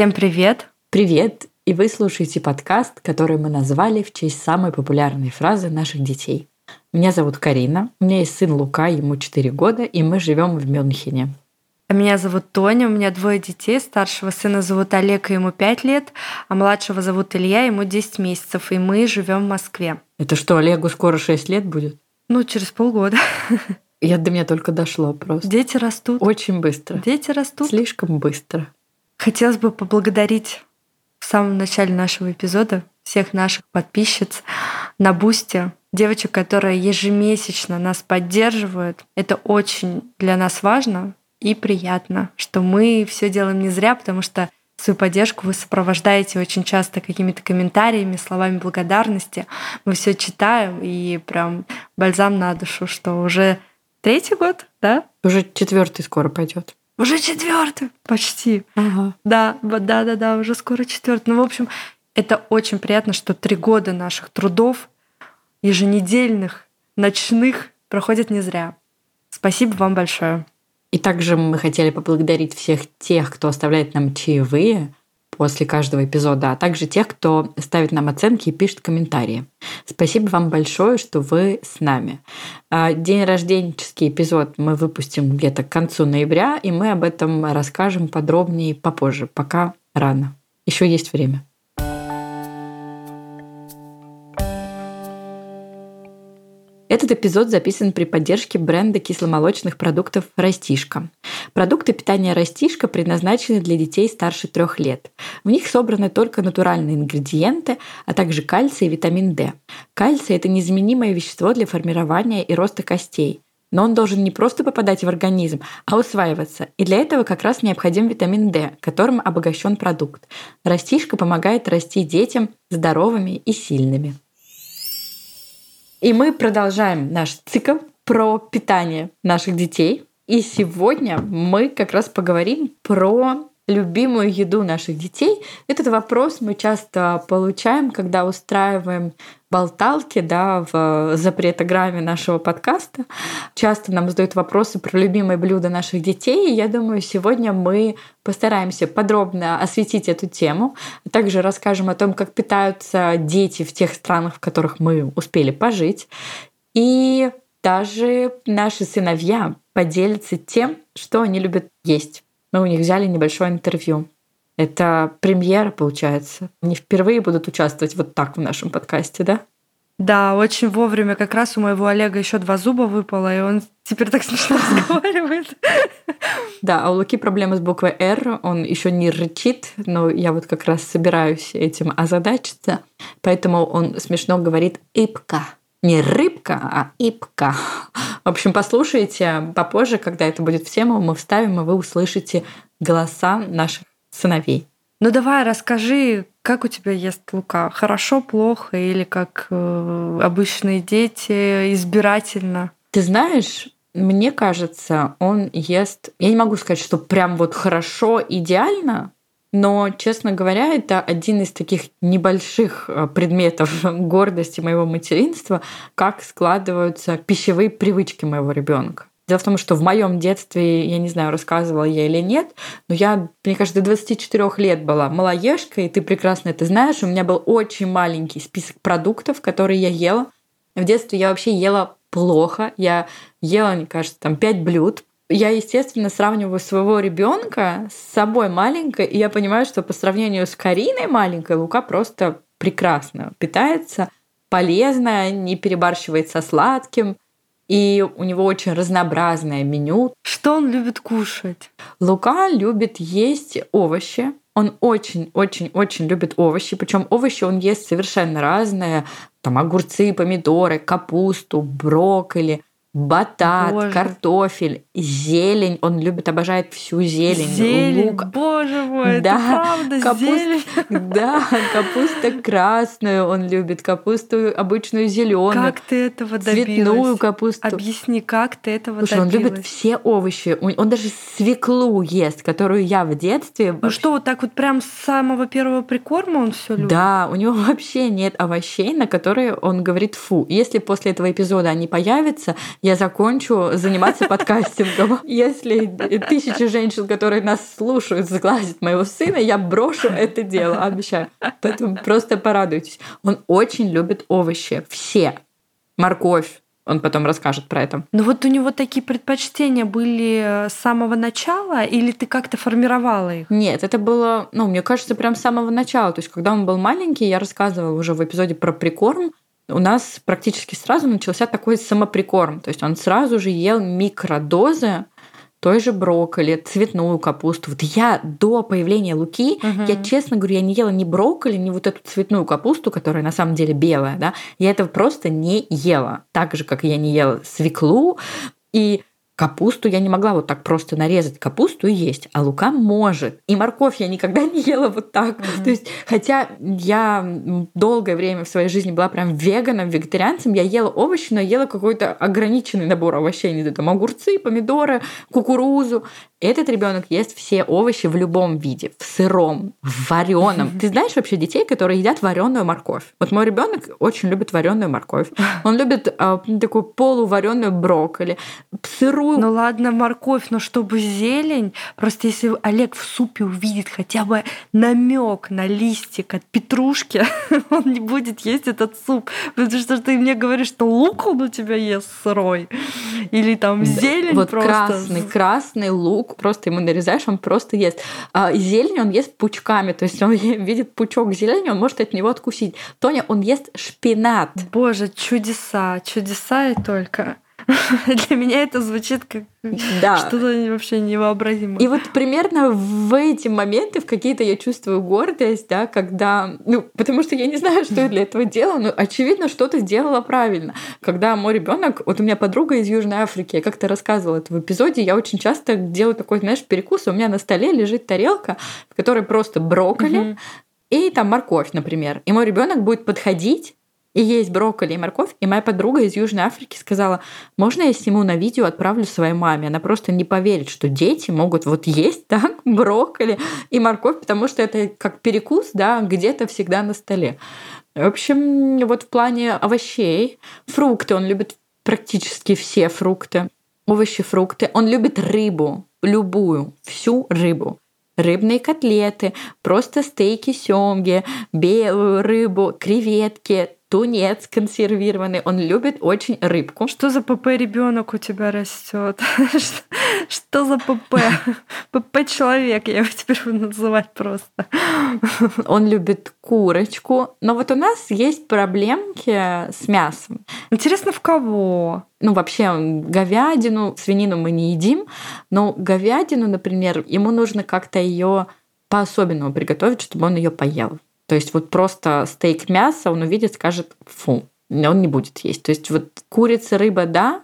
Всем привет! Привет! И вы слушаете подкаст, который мы назвали в честь самой популярной фразы наших детей. Меня зовут Карина, у меня есть сын Лука, ему 4 года, и мы живем в Мюнхене. А меня зовут Тоня, у меня двое детей. Старшего сына зовут Олег, и ему 5 лет, а младшего зовут Илья, ему 10 месяцев, и мы живем в Москве. Это что, Олегу скоро 6 лет будет? Ну, через полгода. Я до меня только дошло просто. Дети растут. Очень быстро. Дети растут. Слишком быстро. Хотелось бы поблагодарить в самом начале нашего эпизода всех наших подписчиц на Бусте, девочек, которые ежемесячно нас поддерживают. Это очень для нас важно и приятно, что мы все делаем не зря, потому что свою поддержку вы сопровождаете очень часто какими-то комментариями, словами благодарности. Мы все читаем и прям бальзам на душу, что уже третий год, да? Уже четвертый скоро пойдет. Уже четвертый, почти. Ага. Да, да, да, да, уже скоро четвертый. Ну, в общем, это очень приятно, что три года наших трудов, еженедельных, ночных, проходят не зря. Спасибо вам большое. И также мы хотели поблагодарить всех тех, кто оставляет нам чаевые после каждого эпизода, а также тех, кто ставит нам оценки и пишет комментарии. Спасибо вам большое, что вы с нами. А, день рожденческий эпизод мы выпустим где-то к концу ноября, и мы об этом расскажем подробнее попозже, пока рано. Еще есть время. Этот эпизод записан при поддержке бренда кисломолочных продуктов «Растишка». Продукты питания «Растишка» предназначены для детей старше трех лет. В них собраны только натуральные ингредиенты, а также кальций и витамин D. Кальций – это незаменимое вещество для формирования и роста костей. Но он должен не просто попадать в организм, а усваиваться. И для этого как раз необходим витамин D, которым обогащен продукт. Растишка помогает расти детям здоровыми и сильными. И мы продолжаем наш цикл про питание наших детей. И сегодня мы как раз поговорим про любимую еду наших детей. Этот вопрос мы часто получаем, когда устраиваем болталки да, в запретограмме нашего подкаста. Часто нам задают вопросы про любимые блюда наших детей. И я думаю, сегодня мы постараемся подробно осветить эту тему. Также расскажем о том, как питаются дети в тех странах, в которых мы успели пожить. И даже наши сыновья поделятся тем, что они любят есть. Мы у них взяли небольшое интервью. Это премьера, получается. Они впервые будут участвовать вот так в нашем подкасте, да? Да, очень вовремя. Как раз у моего Олега еще два зуба выпало, и он теперь так смешно разговаривает. Да, а у Луки проблемы с буквой «Р». Он еще не рычит, но я вот как раз собираюсь этим озадачиться. Поэтому он смешно говорит «ипка». Не рыбка, а ипка. В общем, послушайте попозже, когда это будет в тему, мы вставим, и вы услышите голоса наших сыновей. Ну давай расскажи, как у тебя ест Лука? Хорошо, плохо или как э, обычные дети, избирательно? Ты знаешь, мне кажется, он ест... Я не могу сказать, что прям вот хорошо, идеально, но, честно говоря, это один из таких небольших э, предметов гордости моего материнства, как складываются пищевые привычки моего ребенка. Дело в том, что в моем детстве, я не знаю, рассказывала я или нет, но я, мне кажется, до 24 лет была малоежкой, и ты прекрасно это знаешь. У меня был очень маленький список продуктов, которые я ела. В детстве я вообще ела плохо. Я ела, мне кажется, там 5 блюд, я, естественно, сравниваю своего ребенка с собой маленькой, и я понимаю, что по сравнению с Кариной маленькой, Лука просто прекрасно питается, полезно, не перебарщивает со сладким, и у него очень разнообразное меню. Что он любит кушать? Лука любит есть овощи. Он очень-очень-очень любит овощи. Причем овощи он ест совершенно разные. Там огурцы, помидоры, капусту, брокколи – батат, боже. картофель, зелень. Он любит, обожает всю зелень. Зелень, лук. боже мой, да, это правда капуст, зелень. Да, капуста красную он любит, капусту обычную зеленую. Как ты этого добилась? Цветную капусту. Объясни, как ты этого Слушай, добилась? он любит все овощи. Он даже свеклу ест, которую я в детстве... Ну что, вот так вот прям с самого первого прикорма он все любит? Да, у него вообще нет овощей, на которые он говорит фу. Если после этого эпизода они появятся, я закончу заниматься подкастингом. Если тысячи женщин, которые нас слушают, сглазят моего сына, я брошу это дело, обещаю. Поэтому просто порадуйтесь. Он очень любит овощи. Все. Морковь, он потом расскажет про это. Ну вот у него такие предпочтения были с самого начала, или ты как-то формировала их? Нет, это было, ну, мне кажется, прям с самого начала. То есть, когда он был маленький, я рассказывала уже в эпизоде про прикорм, у нас практически сразу начался такой самоприкорм. То есть он сразу же ел микродозы той же брокколи, цветную капусту. Вот я до появления Луки, угу. я честно говорю, я не ела ни брокколи, ни вот эту цветную капусту, которая на самом деле белая, да, я этого просто не ела. Так же, как я не ела свеклу. И Капусту я не могла вот так просто нарезать капусту и есть, а лука может. И морковь я никогда не ела вот так. Mm-hmm. То есть, хотя я долгое время в своей жизни была прям веганом, вегетарианцем, я ела овощи, но ела какой-то ограниченный набор овощей, не знаю, там огурцы, помидоры, кукурузу. Этот ребенок ест все овощи в любом виде, в сыром, в вареном. Ты знаешь вообще детей, которые едят вареную морковь? Вот мой ребенок очень любит вареную морковь. Он любит э, такую полувареную брокколи, сырую. Ну ладно, морковь, но чтобы зелень. Просто если Олег в супе увидит хотя бы намек на листик от петрушки, он не будет есть этот суп. Потому что ты мне говоришь, что лук он у тебя ест сырой. Или там зелень вот просто. красный, красный лук просто ему нарезаешь, он просто ест. А зелень он ест пучками, то есть он видит пучок зелени, он может от него откусить. Тоня, он ест шпинат. Боже, чудеса, чудеса и только. Для меня это звучит как да. что-то вообще невообразимое. И вот примерно в эти моменты в какие-то я чувствую гордость, да, когда, ну, потому что я не знаю, что я для этого делала, но очевидно, что-то сделала правильно. Когда мой ребенок, вот у меня подруга из Южной Африки, я как-то рассказывала это в эпизоде, я очень часто делаю такой, знаешь, перекус, у меня на столе лежит тарелка, в которой просто брокколи, и там морковь, например. И мой ребенок будет подходить и есть брокколи и морковь. И моя подруга из Южной Африки сказала, можно я сниму на видео, отправлю своей маме? Она просто не поверит, что дети могут вот есть так брокколи и морковь, потому что это как перекус, да, где-то всегда на столе. В общем, вот в плане овощей, фрукты, он любит практически все фрукты, овощи, фрукты. Он любит рыбу, любую, всю рыбу. Рыбные котлеты, просто стейки семги, белую рыбу, креветки, тунец консервированный. Он любит очень рыбку. Что за ПП ребенок у тебя растет? Что за ПП? ПП человек, я его теперь буду называть просто. Он любит курочку. Но вот у нас есть проблемки с мясом. Интересно, в кого? Ну, вообще, говядину, свинину мы не едим, но говядину, например, ему нужно как-то ее по-особенному приготовить, чтобы он ее поел. То есть вот просто стейк мяса он увидит, скажет фу, он не будет есть. То есть вот курица, рыба, да,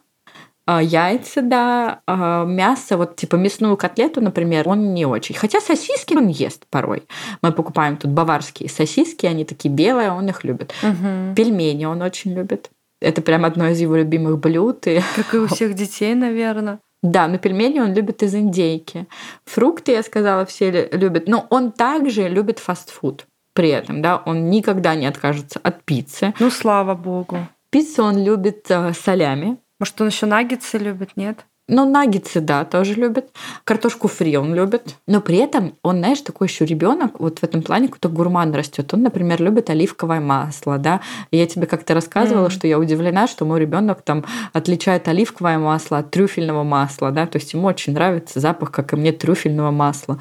а яйца, да, а мясо, вот типа мясную котлету, например, он не очень. Хотя сосиски он ест порой. Мы покупаем тут баварские сосиски, они такие белые, он их любит. Угу. Пельмени он очень любит. Это прям одно из его любимых блюд. И... Как и у всех детей, наверное. Да, но пельмени он любит из индейки. Фрукты, я сказала, все любят. Но он также любит фастфуд при этом, да, он никогда не откажется от пиццы. Ну, слава богу. Пиццу он любит э, солями. Может, он еще наггетсы любит, нет? Ну, наггетсы, да, тоже любит. Картошку фри он любит. Но при этом он, знаешь, такой еще ребенок, вот в этом плане какой-то гурман растет. Он, например, любит оливковое масло, да. И я тебе как-то рассказывала, mm. что я удивлена, что мой ребенок там отличает оливковое масло от трюфельного масла, да. То есть ему очень нравится запах, как и мне, трюфельного масла.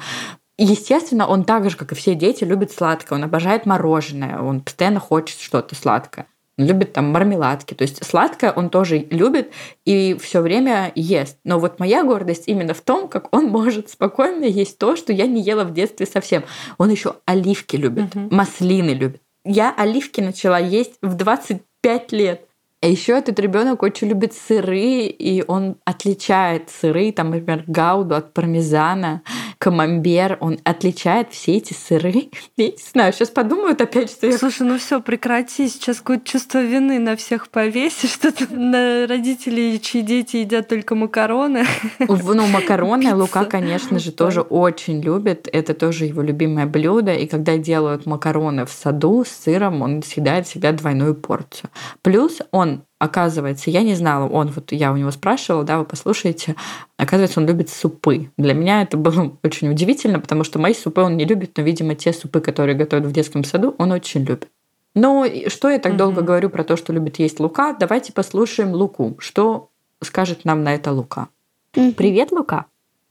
Естественно, он так же, как и все дети, любит сладкое. Он обожает мороженое. Он постоянно хочет что-то сладкое. Он любит там мармеладки. То есть сладкое он тоже любит и все время ест. Но вот моя гордость именно в том, как он может спокойно есть то, что я не ела в детстве совсем. Он еще оливки любит, угу. маслины любит. Я оливки начала есть в 25 лет. А еще этот ребенок очень любит сыры, и он отличает сыры, там, например, гауду от пармезана, камамбер, он отличает все эти сыры. Я не знаю, сейчас подумают опять, что я... Слушай, ну все, прекрати, сейчас какое-то чувство вины на всех повесишь, что ты на родителей, чьи дети едят только макароны. Ну, макароны Лука, конечно же, тоже очень любит, это тоже его любимое блюдо, и когда делают макароны в саду с сыром, он съедает всегда двойную порцию. Плюс он Оказывается, я не знала, он вот я у него спрашивала, да, вы послушаете, оказывается, он любит супы. Для меня это было очень удивительно, потому что мои супы он не любит, но, видимо, те супы, которые готовят в детском саду, он очень любит. Но что я так mm-hmm. долго говорю про то, что любит есть Лука? Давайте послушаем Луку. Что скажет нам на это Лука? Mm-hmm. Привет, Лука.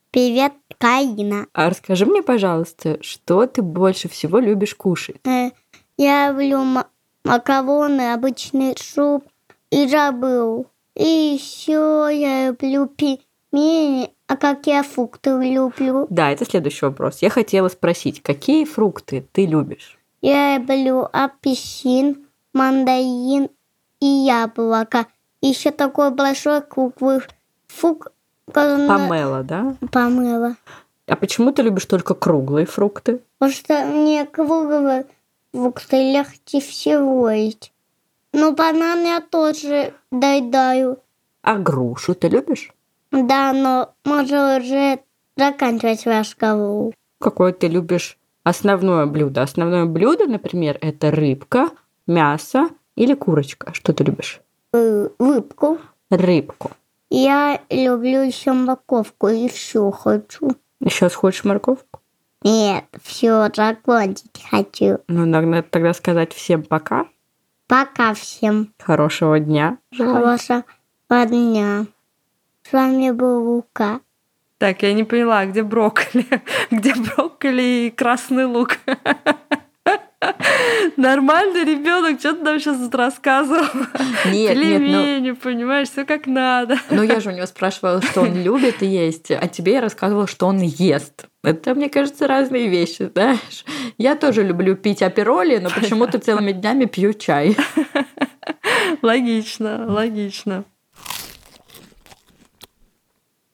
Привет, Каина. А расскажи мне, пожалуйста, что ты больше всего любишь кушать? Э, я люблю макароны, обычный суп и забыл. И еще я люблю пельмени, а какие фрукты люблю? Да, это следующий вопрос. Я хотела спросить, какие фрукты ты любишь? Я люблю апельсин, мандарин и яблоко. Еще такой большой круглый фрукт. Помело, да? Помело. А почему ты любишь только круглые фрукты? Потому что мне круглые фрукты легче всего есть. Ну, банан я тоже доедаю. А грушу ты любишь? Да, но можно уже заканчивать разговор. Какое ты любишь основное блюдо? Основное блюдо, например, это рыбка, мясо или курочка. Что ты любишь? Э, рыбку. Рыбку. Я люблю еще морковку и все хочу. Еще хочешь морковку? Нет, все, закончить хочу. Ну, надо тогда сказать всем пока. Пока всем. Хорошего дня. Хорошего дня. С вами был Лука. Так, я не поняла, где брокколи? Где брокколи и красный лук? Нормальный ребенок, что ты нам сейчас тут рассказывал? Нет, Пельмени, нет, ну... понимаешь, все как надо. Ну, я же у него спрашивала, что он любит есть, а тебе я рассказывала, что он ест. Это, мне кажется, разные вещи, знаешь. Я тоже люблю пить апероли, но почему-то целыми днями пью чай. Логично, логично.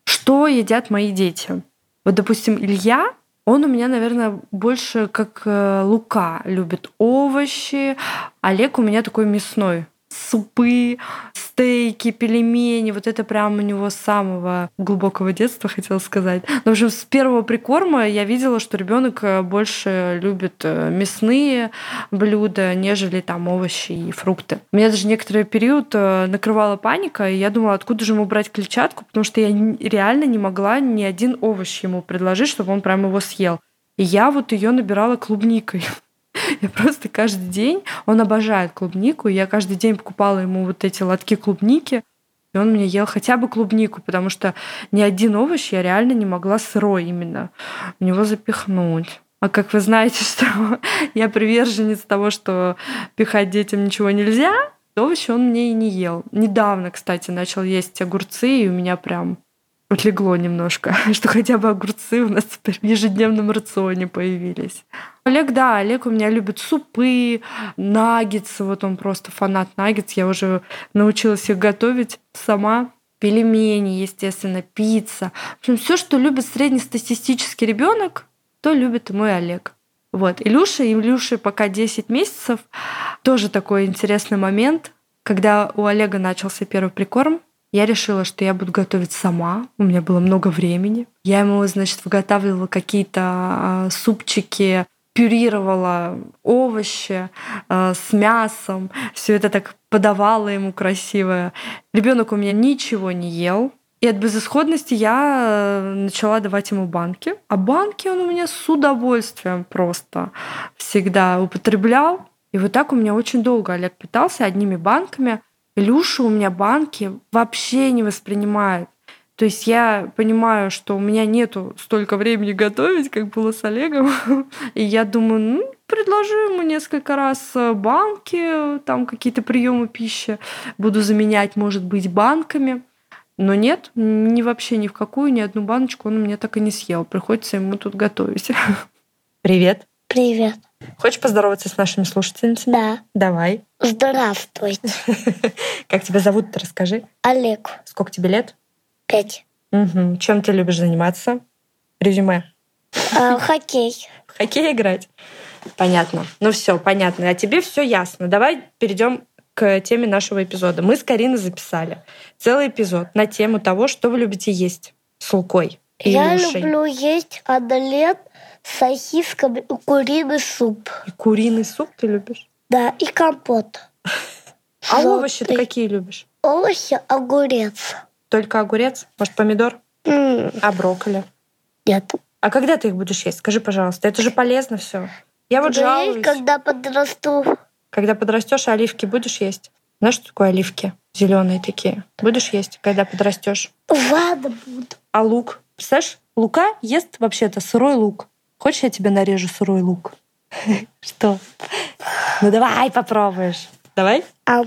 Что едят мои дети? Вот, допустим, Илья он у меня, наверное, больше как э, Лука любит овощи. Олег у меня такой мясной. Супы, стейки, пельмени. Вот это прям у него с самого глубокого детства, хотела сказать. Но, общем, с первого прикорма я видела, что ребенок э, больше любит э, мясные блюда, нежели там овощи и фрукты. Меня даже некоторый период накрывала паника, и я думала, откуда же ему брать клетчатку, потому что я реально не могла ни один овощ ему предложить, чтобы он прям его съел. И я вот ее набирала клубникой. Я просто каждый день, он обожает клубнику, и я каждый день покупала ему вот эти лотки клубники, и он мне ел хотя бы клубнику, потому что ни один овощ я реально не могла сырой именно в него запихнуть. А как вы знаете, что я приверженец того, что пихать детям ничего нельзя, овощи он мне и не ел. Недавно, кстати, начал есть огурцы, и у меня прям отлегло немножко, что хотя бы огурцы у нас теперь в ежедневном рационе появились. Олег, да, Олег у меня любит супы, наггетсы, вот он просто фанат наггетс, я уже научилась их готовить сама. Пельмени, естественно, пицца. В общем, все, что любит среднестатистический ребенок, то любит и мой Олег. Вот. Илюша, Илюше пока 10 месяцев. Тоже такой интересный момент, когда у Олега начался первый прикорм, я решила, что я буду готовить сама. У меня было много времени. Я ему, значит, выготавливала какие-то а, супчики, пюрировала овощи э, с мясом, все это так подавала ему красиво. Ребенок у меня ничего не ел. И от безысходности я э, начала давать ему банки. А банки он у меня с удовольствием просто всегда употреблял. И вот так у меня очень долго Олег питался одними банками. Илюша у меня банки вообще не воспринимает. То есть я понимаю, что у меня нету столько времени готовить, как было с Олегом. И я думаю, ну, предложу ему несколько раз э, банки, там какие-то приемы пищи буду заменять, может быть, банками. Но нет, ни вообще ни в какую, ни одну баночку он у меня так и не съел. Приходится ему тут готовить. Привет. Привет. Хочешь поздороваться с нашими слушательницами? Да. Давай. Здравствуйте. Как тебя зовут-то, расскажи. Олег. Сколько тебе лет? Пять. Угу. Чем ты любишь заниматься? Резюме. А, хоккей. В хоккей играть? Понятно. Ну все, понятно. А тебе все ясно. Давай перейдем к теме нашего эпизода. Мы с Кариной записали целый эпизод на тему того, что вы любите есть с Лукой. И Я Илюшей. люблю есть омлет с сосисками и куриный суп. И куриный суп ты любишь? Да, и компот. А овощи ты какие любишь? Овощи, огурец. Только огурец? Может, помидор? А брокколи? Нет. А когда ты их будешь есть? Скажи, пожалуйста. Это же полезно все. Я вот жалуюсь. когда подрасту. Когда подрастешь, оливки будешь есть? Знаешь, что такое оливки? Зеленые такие. Будешь есть, когда подрастешь? Ладно, буду. А лук? Представляешь, лука ест вообще-то сырой лук. Хочешь, я тебе нарежу сырой лук? Что? Ну давай попробуешь. Давай? А,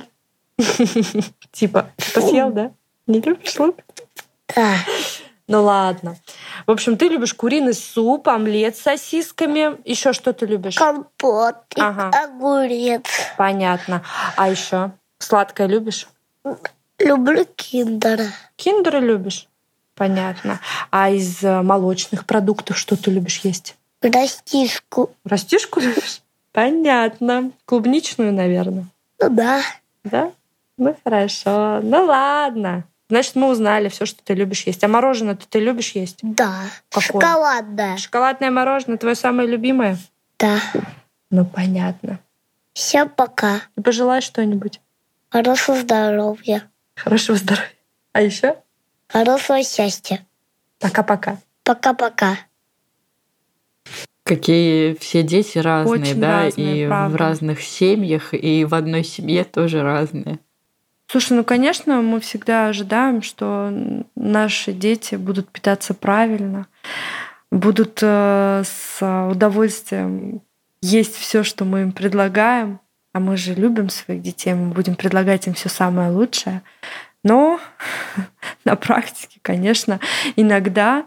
Типа, посъел, да? Не любишь лук? да. Ну ладно. В общем, ты любишь куриный суп, омлет с сосисками. Еще что ты любишь? Компот, и Ага. огурец. Понятно. А еще сладкое любишь? Люблю киндера. Киндеры любишь? Понятно. А из э, молочных продуктов что ты любишь есть? Растишку. Растишку любишь? Понятно. Клубничную, наверное. Ну да. Да? Ну хорошо. Ну ладно. Значит, мы узнали все, что ты любишь есть. А мороженое ты любишь есть? Да. Какое? Шоколадное. Шоколадное мороженое твое самое любимое? Да. Ну понятно. Всем пока. Ты пожелаешь что-нибудь? Хорошего здоровья. Хорошего здоровья. А еще? Хорошего счастья. Пока-пока. Пока-пока. Какие все дети разные, Очень да, разные, и правда. в разных семьях, и в одной семье тоже разные. Слушай, ну, конечно, мы всегда ожидаем, что наши дети будут питаться правильно, будут э, с удовольствием есть все, что мы им предлагаем. А мы же любим своих детей, мы будем предлагать им все самое лучшее. Но на практике, конечно, иногда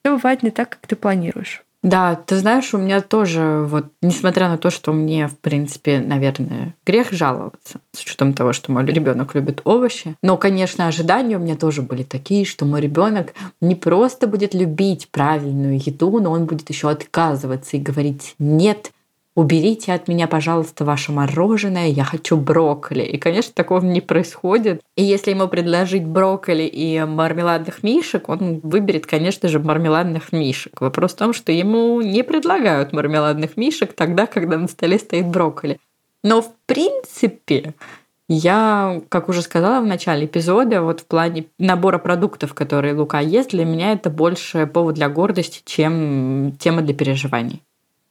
все бывает не так, как ты планируешь. Да, ты знаешь, у меня тоже, вот, несмотря на то, что мне, в принципе, наверное, грех жаловаться, с учетом того, что мой ребенок любит овощи. Но, конечно, ожидания у меня тоже были такие, что мой ребенок не просто будет любить правильную еду, но он будет еще отказываться и говорить нет. Уберите от меня, пожалуйста, ваше мороженое, я хочу брокколи. И, конечно, такого не происходит. И если ему предложить брокколи и мармеладных мишек, он выберет, конечно же, мармеладных мишек. Вопрос в том, что ему не предлагают мармеладных мишек тогда, когда на столе стоит брокколи. Но, в принципе, я, как уже сказала в начале эпизода, вот в плане набора продуктов, которые Лука ест, для меня это больше повод для гордости, чем тема для переживаний.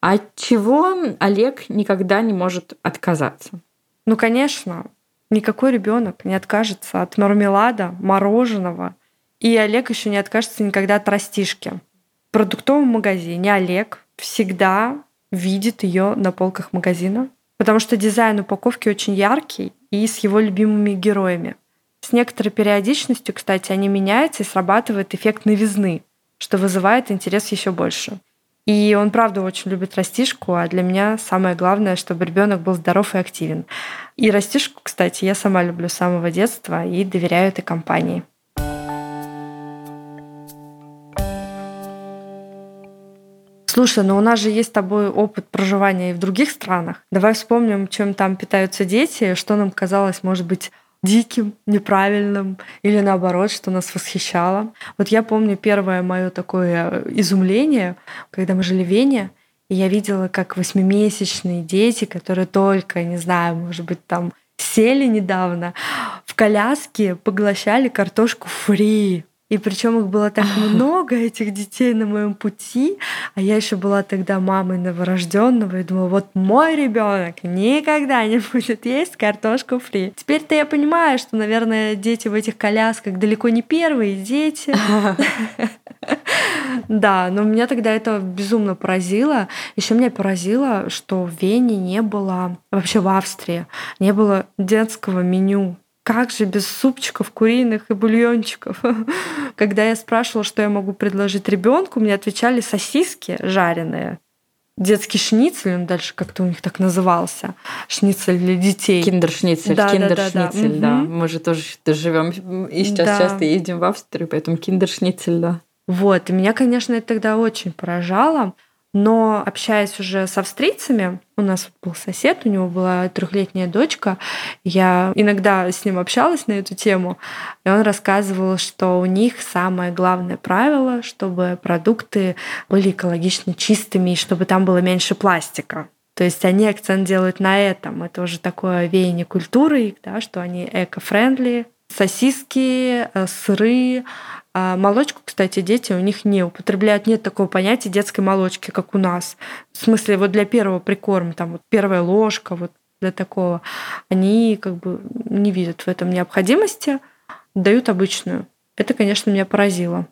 От чего Олег никогда не может отказаться? Ну, конечно, никакой ребенок не откажется от мармелада, мороженого. И Олег еще не откажется никогда от растишки. В продуктовом магазине Олег всегда видит ее на полках магазина, потому что дизайн упаковки очень яркий и с его любимыми героями. С некоторой периодичностью, кстати, они меняются и срабатывает эффект новизны, что вызывает интерес еще больше. И он, правда, очень любит растишку, а для меня самое главное, чтобы ребенок был здоров и активен. И растишку, кстати, я сама люблю с самого детства и доверяю этой компании. Слушай, ну у нас же есть с тобой опыт проживания и в других странах. Давай вспомним, чем там питаются дети, что нам казалось, может быть, диким, неправильным или наоборот, что нас восхищало. Вот я помню первое мое такое изумление, когда мы жили в Вене, и я видела, как восьмимесячные дети, которые только, не знаю, может быть, там сели недавно, в коляске поглощали картошку фри. И причем их было так много, этих детей на моем пути. А я еще была тогда мамой новорожденного и думала, вот мой ребенок никогда не будет есть картошку фри. Теперь-то я понимаю, что, наверное, дети в этих колясках далеко не первые дети. Да, но меня тогда это безумно поразило. Еще меня поразило, что в Вене не было, вообще в Австрии, не было детского меню. Как же без супчиков куриных и бульончиков? Когда я спрашивала, что я могу предложить ребенку, мне отвечали сосиски жареные. Детский шницель, он дальше как-то у них так назывался. Шницель для детей. Киндершницель, Да, да, да, да. киндершницель, да. Мгм. Мы же тоже живем и сейчас Да. часто ездим в Австрию, поэтому киндершницель, да. Вот, и меня, конечно, это тогда очень поражало. Но общаясь уже с австрийцами, у нас был сосед, у него была трехлетняя дочка, я иногда с ним общалась на эту тему, и он рассказывал, что у них самое главное правило, чтобы продукты были экологично чистыми и чтобы там было меньше пластика. То есть они акцент делают на этом. Это уже такое веяние культуры, да, что они эко-френдли. Сосиски, э, сыры, а молочку, кстати, дети у них не употребляют. Нет такого понятия детской молочки, как у нас. В смысле, вот для первого прикорма, там вот первая ложка, вот для такого, они как бы не видят в этом необходимости, дают обычную. Это, конечно, меня поразило.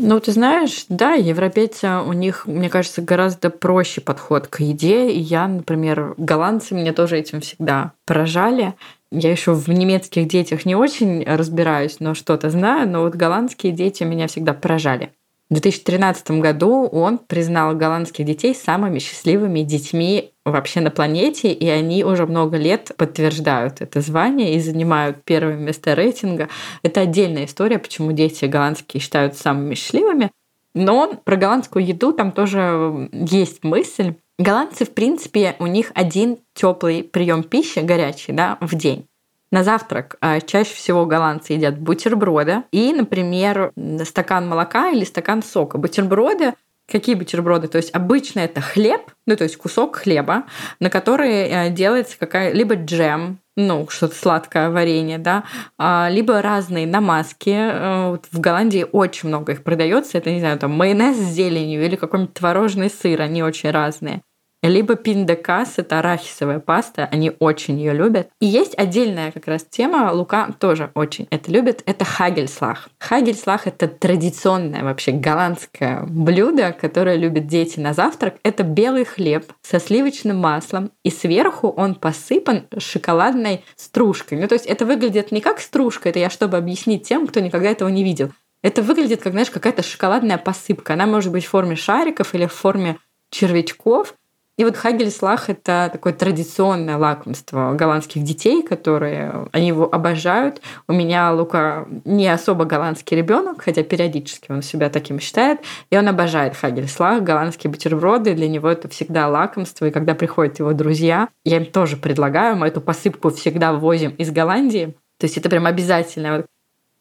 Ну, ты знаешь, да, европейцы, у них, мне кажется, гораздо проще подход к еде. И я, например, голландцы меня тоже этим всегда поражали. Я еще в немецких детях не очень разбираюсь, но что-то знаю. Но вот голландские дети меня всегда поражали. В 2013 году он признал голландских детей самыми счастливыми детьми вообще на планете, и они уже много лет подтверждают это звание и занимают первое место рейтинга. Это отдельная история, почему дети голландские считают самыми счастливыми. Но про голландскую еду там тоже есть мысль. Голландцы, в принципе, у них один теплый прием пищи, горячий, да, в день. На завтрак а, чаще всего голландцы едят бутерброды и, например, стакан молока или стакан сока. Бутерброды Какие бутерброды? То есть обычно это хлеб, ну то есть кусок хлеба, на который э, делается какая либо джем, ну что-то сладкое варенье, да, а, либо разные намазки. Э, вот в Голландии очень много их продается. Это не знаю, там майонез с зеленью или какой-нибудь творожный сыр, они очень разные. Либо пиндекас, это арахисовая паста, они очень ее любят. И есть отдельная как раз тема, Лука тоже очень это любит, это хагельслах. Хагельслах — это традиционное вообще голландское блюдо, которое любят дети на завтрак. Это белый хлеб со сливочным маслом, и сверху он посыпан шоколадной стружкой. Ну, то есть это выглядит не как стружка, это я чтобы объяснить тем, кто никогда этого не видел. Это выглядит как, знаешь, какая-то шоколадная посыпка. Она может быть в форме шариков или в форме червячков. И вот Хагельслах — это такое традиционное лакомство голландских детей, которые они его обожают. У меня Лука не особо голландский ребенок, хотя периодически он себя таким считает, и он обожает Хагельслах, голландские бутерброды. Для него это всегда лакомство, и когда приходят его друзья, я им тоже предлагаю, мы эту посыпку всегда возим из Голландии. То есть это прям обязательно.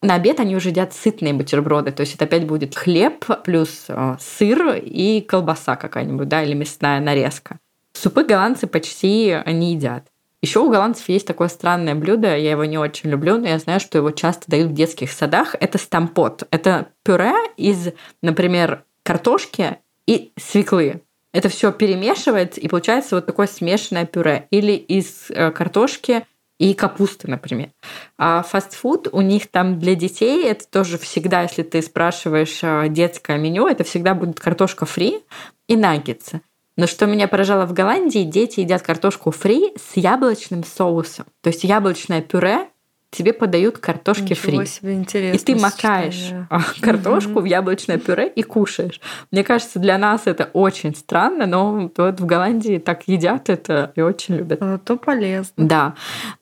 На обед они уже едят сытные бутерброды, то есть это опять будет хлеб плюс э, сыр и колбаса какая-нибудь, да, или мясная нарезка. Супы голландцы почти не едят. Еще у голландцев есть такое странное блюдо, я его не очень люблю, но я знаю, что его часто дают в детских садах. Это стампот. Это пюре из, например, картошки и свеклы. Это все перемешивается, и получается вот такое смешанное пюре. Или из э, картошки и капусты, например. А фастфуд у них там для детей это тоже всегда, если ты спрашиваешь а, детское меню, это всегда будет картошка фри и наггетсы. Но что меня поражало в Голландии, дети едят картошку фри с яблочным соусом. То есть яблочное пюре тебе подают картошки Ничего фри. себе интересно. И ты макаешь сочетание. а, картошку Мгм. в яблочное пюре и кушаешь. Мне кажется, для нас это очень странно, но вот в Голландии так едят это и очень любят. А, То полезно. Да.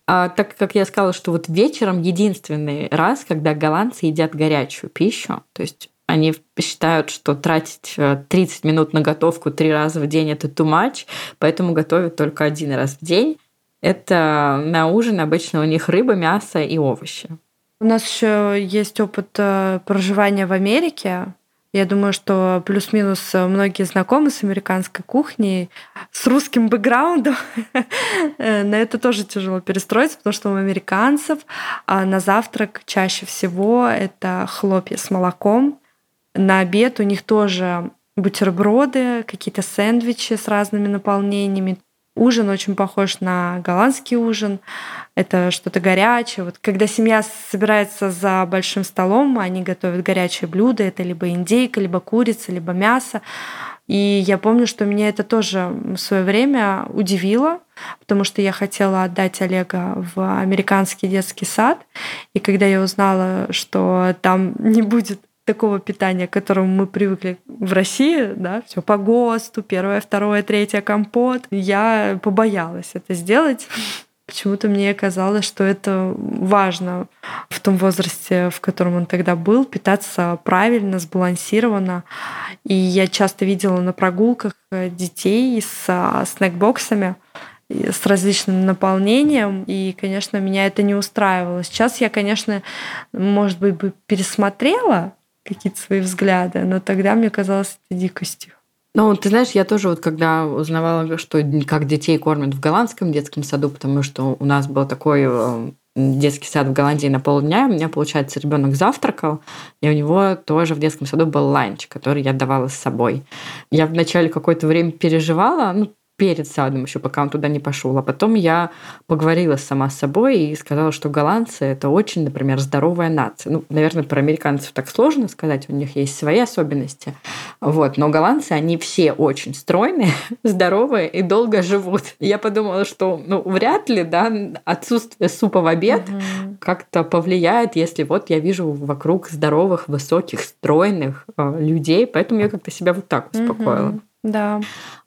А, так как я сказала, что вот вечером единственный раз, когда голландцы едят горячую пищу, то есть они считают, что тратить э, 30 минут на готовку три раза в день это too much, поэтому готовят только один раз в день. Это на ужин обычно у них рыба, мясо и овощи. У нас еще есть опыт э, проживания в Америке. Я думаю, что плюс-минус э, многие знакомы с американской кухней, с русским бэкграундом. Э, На это тоже тяжело перестроиться, потому что у американцев а, на завтрак чаще всего это хлопья с молоком. На обед у них тоже бутерброды, какие-то сэндвичи с разными наполнениями. Ужин очень похож на голландский ужин. Это что-то горячее. Вот когда семья собирается за большим столом, они готовят горячее блюдо. Это либо индейка, либо курица, либо мясо. И я помню, что меня это тоже в свое время удивило, потому что я хотела отдать Олега в американский детский сад. И когда я узнала, что там не будет такого питания, к которому мы привыкли в России, да, все по ГОСТу, первое, второе, третье компот, я побоялась это сделать. Почему-то мне казалось, что это важно в том возрасте, в котором он тогда был, питаться правильно, сбалансированно. И я часто видела на прогулках э, детей с а, снэкбоксами, с различным наполнением, и, конечно, меня это не устраивало. Сейчас я, конечно, может быть, бы пересмотрела какие-то свои взгляды, но тогда мне казалось это дикостью. Ну, ты знаешь, я тоже вот когда узнавала, что как детей кормят в голландском детском саду, потому что у нас был такой э, детский сад в Голландии на полдня, у меня, получается, ребенок завтракал, и у него тоже в детском саду был ланч, который я давала с собой. Я вначале какое-то время переживала, ну, перед садом еще, пока он туда не пошел. А потом я поговорила сама с собой и сказала, что голландцы это очень, например, здоровая нация. Ну, наверное, про американцев так сложно сказать, у них есть свои особенности. Вот. Но голландцы, они все очень стройные, здоровые и долго живут. Я подумала, что ну, вряд ли да, отсутствие супа в обед угу. как-то повлияет, если вот я вижу вокруг здоровых, высоких, стройных э, людей. Поэтому я как-то себя вот так успокоила. Угу. Да.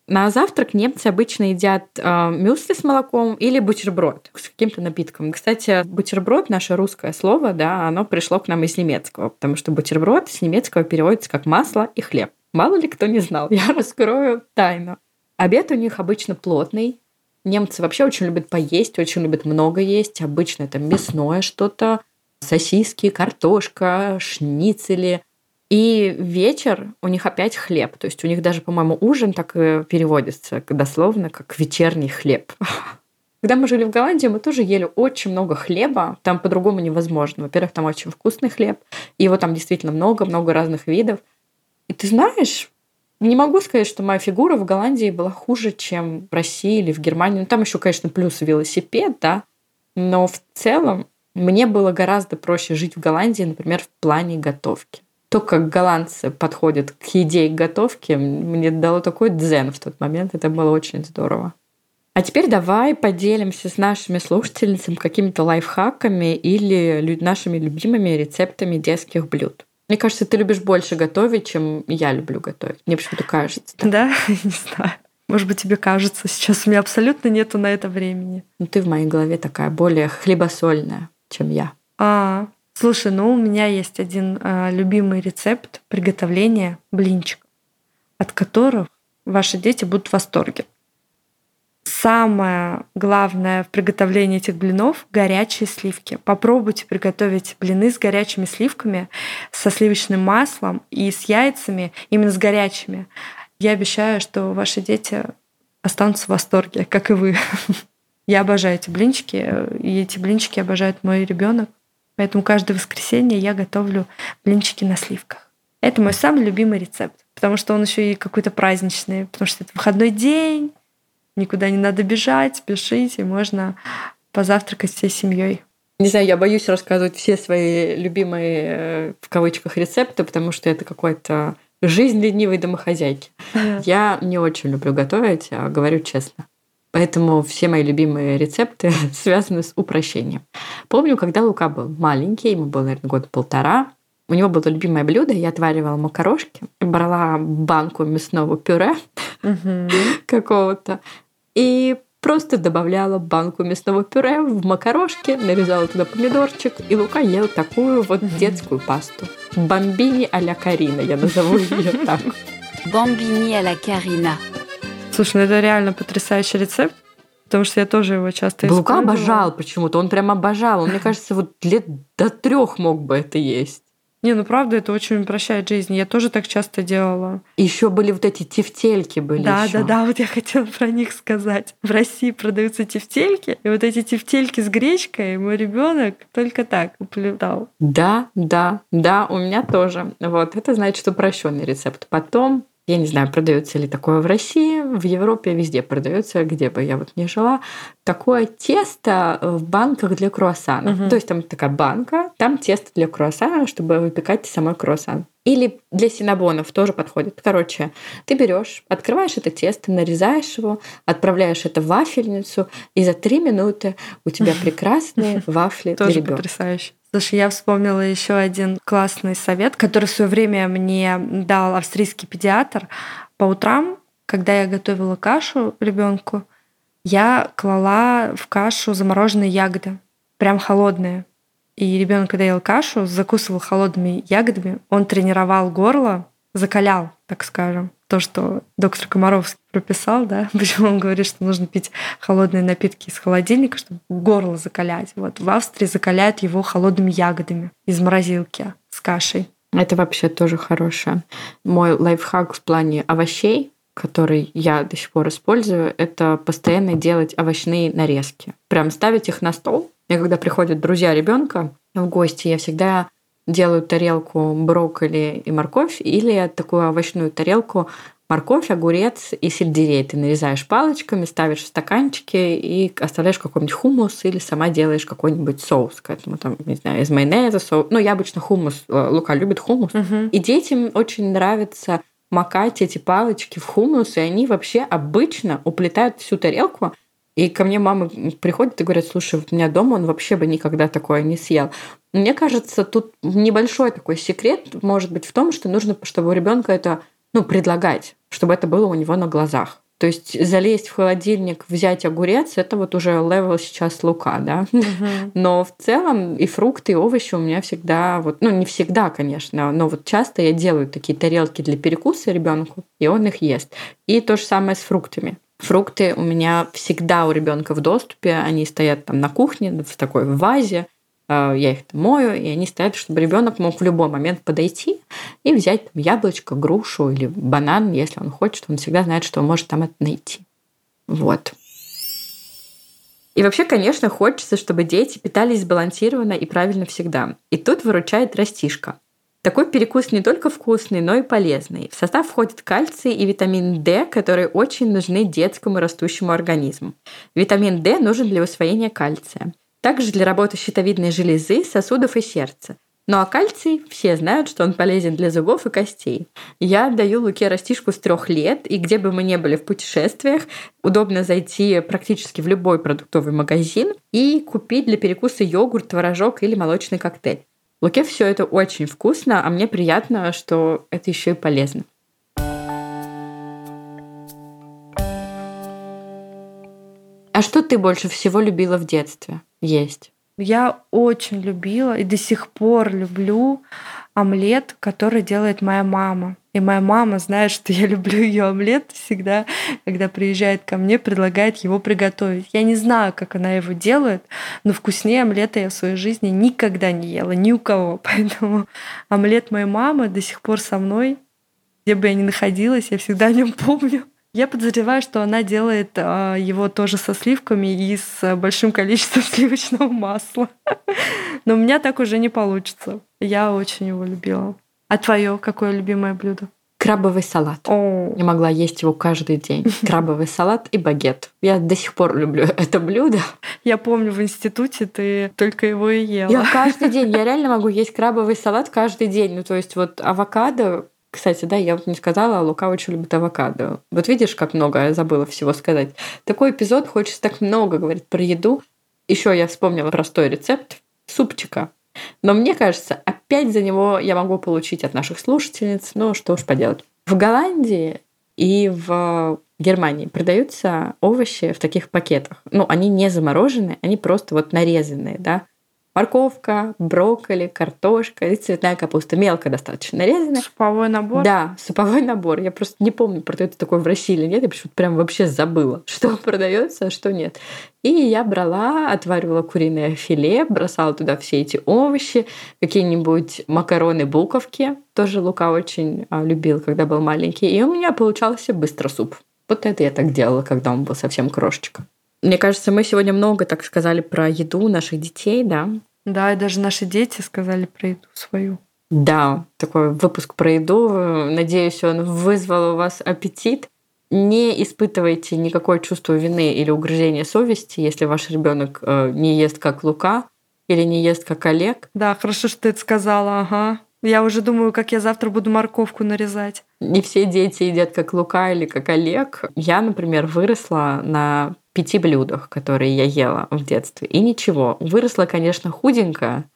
На завтрак немцы обычно едят э, мюсли с молоком или бутерброд с каким-то напитком. Кстати, бутерброд, наше русское слово, да, оно пришло к нам из немецкого, потому что бутерброд с немецкого переводится как масло и хлеб. Мало ли кто не знал, я раскрою тайну. Обед у них обычно плотный. Немцы вообще очень любят поесть, очень любят много есть. Обычно это мясное что-то, сосиски, картошка, шницели. И вечер у них опять хлеб. То есть у них даже, по-моему, ужин так и переводится дословно, как вечерний хлеб. Когда мы жили в Голландии, мы тоже ели очень много хлеба. Там по-другому невозможно. Во-первых, там очень вкусный хлеб. И его там действительно много-много разных видов. И ты знаешь, не могу сказать, что моя фигура в Голландии была хуже, чем в России или в Германии. Ну, там еще, конечно, плюс велосипед, да. Но в целом мне было гораздо проще жить в Голландии, например, в плане готовки то, как голландцы подходят к еде и к готовке, мне дало такой дзен в тот момент. Это было очень здорово. А теперь давай поделимся с нашими слушательницами какими-то лайфхаками или нашими любимыми рецептами детских блюд. Мне кажется, ты любишь больше готовить, чем я люблю готовить. Мне почему-то кажется. Да, да? не знаю. Может быть, тебе кажется, сейчас у меня абсолютно нету на это времени. Ну, ты в моей голове такая более хлебосольная, чем я. А, Слушай, ну у меня есть один э, любимый рецепт приготовления блинчиков, от которых ваши дети будут в восторге. Самое главное в приготовлении этих блинов — горячие сливки. Попробуйте приготовить блины с горячими сливками, со сливочным маслом и с яйцами, именно с горячими. Я обещаю, что ваши дети останутся в восторге, как и вы. Я обожаю эти блинчики, и эти блинчики обожает мой ребенок. Поэтому каждое воскресенье я готовлю блинчики на сливках. Это мой самый любимый рецепт, потому что он еще и какой-то праздничный, потому что это выходной день, никуда не надо бежать, спешить, и можно позавтракать всей семьей. Не знаю, я боюсь рассказывать все свои любимые э, в кавычках рецепты, потому что это какой-то жизнь ленивой домохозяйки. Yeah. Я не очень люблю готовить, а говорю честно. Поэтому все мои любимые рецепты связаны с упрощением. Помню, когда Лука был маленький, ему было, наверное, года полтора, у него было любимое блюдо, я отваривала макарошки, брала банку мясного пюре какого-то и просто добавляла банку мясного пюре в макарошки, нарезала туда помидорчик, и Лука ел такую вот детскую пасту. Бомбини а-ля Карина, я назову ее так. Бомбини а-ля Карина. Слушай, ну это реально потрясающий рецепт, потому что я тоже его часто использую. Лука обожал почему-то, он прям обожал. Он, мне кажется, вот лет до трех мог бы это есть. Не, ну правда, это очень упрощает жизнь. Я тоже так часто делала. Еще были вот эти тефтельки были. Да, еще. да, да, вот я хотела про них сказать. В России продаются тефтельки, и вот эти тефтельки с гречкой мой ребенок только так уплетал. Да, да, да, у меня тоже. Вот это значит упрощенный рецепт. Потом я не знаю, продается ли такое в России, в Европе везде продается, где бы я вот не жила. Такое тесто в банках для круассана. Угу. То есть там такая банка, там тесто для круассана, чтобы выпекать самой круассан. Или для синабонов тоже подходит. Короче, ты берешь, открываешь это тесто, нарезаешь его, отправляешь это в вафельницу, и за три минуты у тебя прекрасные вафли для ребенка. потрясающе. Слушай, я вспомнила еще один классный совет, который в свое время мне дал австрийский педиатр. По утрам, когда я готовила кашу ребенку, я клала в кашу замороженные ягоды, прям холодные. И ребенок, когда ел кашу, закусывал холодными ягодами, он тренировал горло, закалял, так скажем то, что доктор Комаровский прописал, да, почему он говорит, что нужно пить холодные напитки из холодильника, чтобы горло закалять. Вот в Австрии закаляют его холодными ягодами из морозилки с кашей. Это вообще тоже хорошее. Мой лайфхак в плане овощей который я до сих пор использую, это постоянно делать овощные нарезки. Прям ставить их на стол. И когда приходят друзья ребенка в гости, я всегда делаю тарелку брокколи и морковь или такую овощную тарелку морковь, огурец и сельдерей. Ты нарезаешь палочками, ставишь в стаканчики и оставляешь какой-нибудь хумус или сама делаешь какой-нибудь соус к этому, там, не знаю, из майонеза, соус. Ну, я обычно хумус, э, Лука любит хумус. Мгм. И детям очень нравится макать эти палочки в хумус, и они вообще обычно уплетают всю тарелку. И ко мне мамы приходят и говорят, слушай, вот у меня дома он вообще бы никогда такое не съел. Мне кажется, тут небольшой такой секрет может быть в том, что нужно, чтобы у ребенка это ну, предлагать, чтобы это было у него на глазах. То есть залезть в холодильник, взять огурец, это вот уже level сейчас Лука, да. Мгм. Но в целом и фрукты, и овощи у меня всегда, вот, ну не всегда, конечно, но вот часто я делаю такие тарелки для перекуса ребенку, и он их ест. И то же самое с фруктами. Фрукты у меня всегда у ребенка в доступе, они стоят там на кухне в такой вазе, э, я их мою, и они стоят, чтобы ребенок мог в любой момент подойти и взять там, яблочко, грушу или банан, если он хочет, он всегда знает, что он может там это найти. Вот. И вообще, конечно, хочется, чтобы дети питались сбалансированно и правильно всегда. И тут выручает растишка. Такой перекус не только вкусный, но и полезный. В состав входит кальций и витамин D, которые очень нужны детскому растущему организму. Витамин D нужен для усвоения кальция. Также для работы щитовидной железы, сосудов и сердца. Ну а кальций, все знают, что он полезен для зубов и костей. Я даю Луке растишку с трех лет, и где бы мы ни были в путешествиях, удобно зайти практически в любой продуктовый магазин и купить для перекуса йогурт, творожок или молочный коктейль. Луке все это очень вкусно, а мне приятно, что это еще и полезно. А что ты больше всего любила в детстве есть? Я очень любила и до сих пор люблю омлет, который делает моя мама. И моя мама знает, что я люблю ее омлет всегда, когда приезжает ко мне, предлагает его приготовить. Я не знаю, как она его делает, но вкуснее омлета я в своей жизни никогда не ела, ни у кого. Поэтому омлет моей мамы до сих пор со мной. Где бы я ни находилась, я всегда о нем помню. Я подозреваю, что она делает а, его тоже со сливками и с большим количеством сливочного масла. Но у меня так уже не получится. Я очень его любила. А твое какое любимое блюдо? Крабовый салат. О, Я могла есть его каждый день. Крабовый салат и багет. Я до сих пор люблю это блюдо. я помню, в институте ты только его и ела. Я каждый день, я реально могу есть крабовый салат каждый день. Ну, то есть вот авокадо, кстати, да, я вот не сказала, а Лука очень любит авокадо. Вот видишь, как много я забыла всего сказать. Такой эпизод, хочется так много говорить про еду. Еще я вспомнила простой рецепт супчика. Но мне кажется, опять за него я могу получить от наших слушательниц, ну что уж поделать. В Голландии и в Германии продаются овощи в таких пакетах. Ну, они не замороженные, они просто вот нарезанные, да. Морковка, брокколи, картошка и цветная капуста. Мелко достаточно нарезанная. Суповой набор. Да, суповой набор. Я просто не помню, продается такой в России или нет. Я почему-то прям вообще забыла, что продается, а что нет. И я брала, отваривала куриное филе, бросала туда все эти овощи, какие-нибудь макароны, буковки. Тоже Лука очень а, любил, когда был маленький. И у меня получался быстро суп. Вот это я так делала, когда он был совсем крошечка. Мне кажется, мы сегодня много так сказали про еду наших детей, да? Да, и даже наши дети сказали про еду свою. Да, такой выпуск про еду. Надеюсь, он вызвал у вас аппетит. Не испытывайте никакое чувство вины или угрызения совести, если ваш ребенок э, не ест как Лука или не ест как Олег. Да, хорошо, что ты это сказала, ага. Я уже думаю, как я завтра буду морковку нарезать. Не все дети едят как Лука или как Олег. Я, например, выросла на пяти блюдах, которые я ела в детстве. И ничего. Выросла, конечно, худенькая.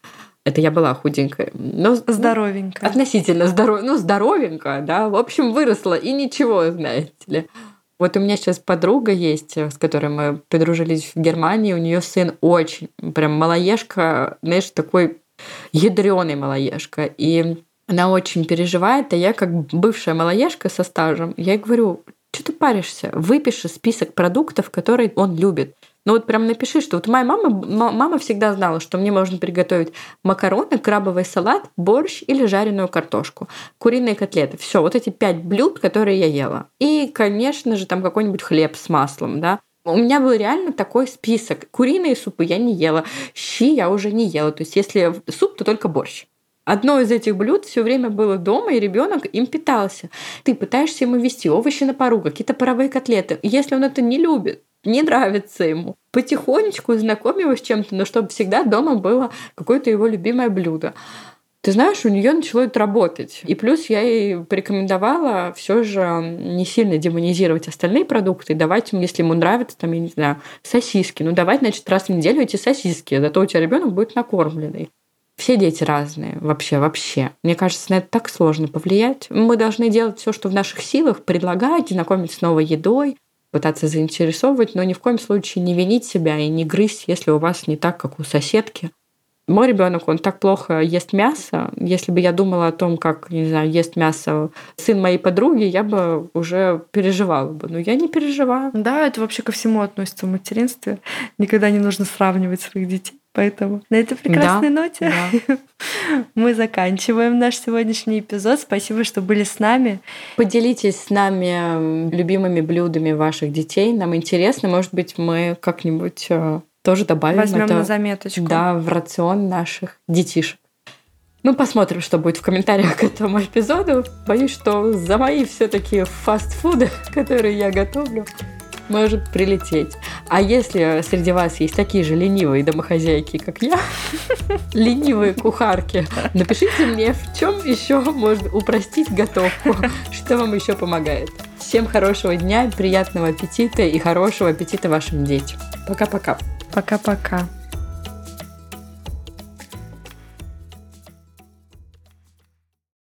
Это я была худенькая. Но Здоровенько. Относительно здоров... ну, здоровенькая, да. В общем, выросла, и ничего, знаете ли. Вот у меня сейчас подруга есть, с которой мы подружились в Германии. У нее сын очень, прям малоежка, знаешь, такой ядреный малоежка. И она очень переживает, а я как бывшая малоежка со стажем, я ей говорю, что ты паришься? Выпиши список продуктов, которые он любит. Ну вот прям напиши, что вот моя мама, мама всегда знала, что мне можно приготовить макароны, крабовый салат, борщ или жареную картошку, куриные котлеты. Все, вот эти пять блюд, которые я ела. И, конечно же, там какой-нибудь хлеб с маслом, да. У меня был реально такой список. Куриные супы я не ела, щи я уже не ела. То есть, если суп, то только борщ. Одно из этих блюд все время было дома, и ребенок им питался. Ты пытаешься ему вести овощи на пару, какие-то паровые котлеты. Если он это не любит, не нравится ему, потихонечку знакомь его с чем-то, но чтобы всегда дома было какое-то его любимое блюдо. Ты знаешь, у нее начало это работать. И плюс я ей порекомендовала все же не сильно демонизировать остальные продукты, давать ему, если ему нравятся, там, я не знаю, сосиски, ну давать, значит, раз в неделю эти сосиски, зато у тебя ребенок будет накормленный. Все дети разные, вообще, вообще. Мне кажется, на это так сложно повлиять. Мы должны делать все, что в наших силах, предлагать, знакомить с новой едой, пытаться заинтересовывать, но ни в коем случае не винить себя и не грызть, если у вас не так, как у соседки. Мой ребенок, он так плохо ест мясо. Если бы я думала о том, как, не знаю, ест мясо сын моей подруги, я бы уже переживала бы. Но я не переживаю. Да, это вообще ко всему относится в материнстве. Никогда не нужно сравнивать своих детей. Поэтому на этой прекрасной да, ноте да. мы заканчиваем наш сегодняшний эпизод. Спасибо, что были с нами. Поделитесь с нами любимыми блюдами ваших детей. Нам интересно, может быть, мы как-нибудь э, тоже добавим Возьмем это, на заметочку. Да, в рацион наших детишек. Ну, посмотрим, что будет в комментариях к этому эпизоду. Боюсь, что за мои все-таки фастфуды, которые я готовлю, может прилететь. А если среди вас есть такие же ленивые домохозяйки, как я, ленивые кухарки, напишите мне, в чем еще можно упростить готовку, что вам еще помогает. Всем хорошего дня, приятного аппетита и хорошего аппетита вашим детям. Пока-пока. Пока-пока.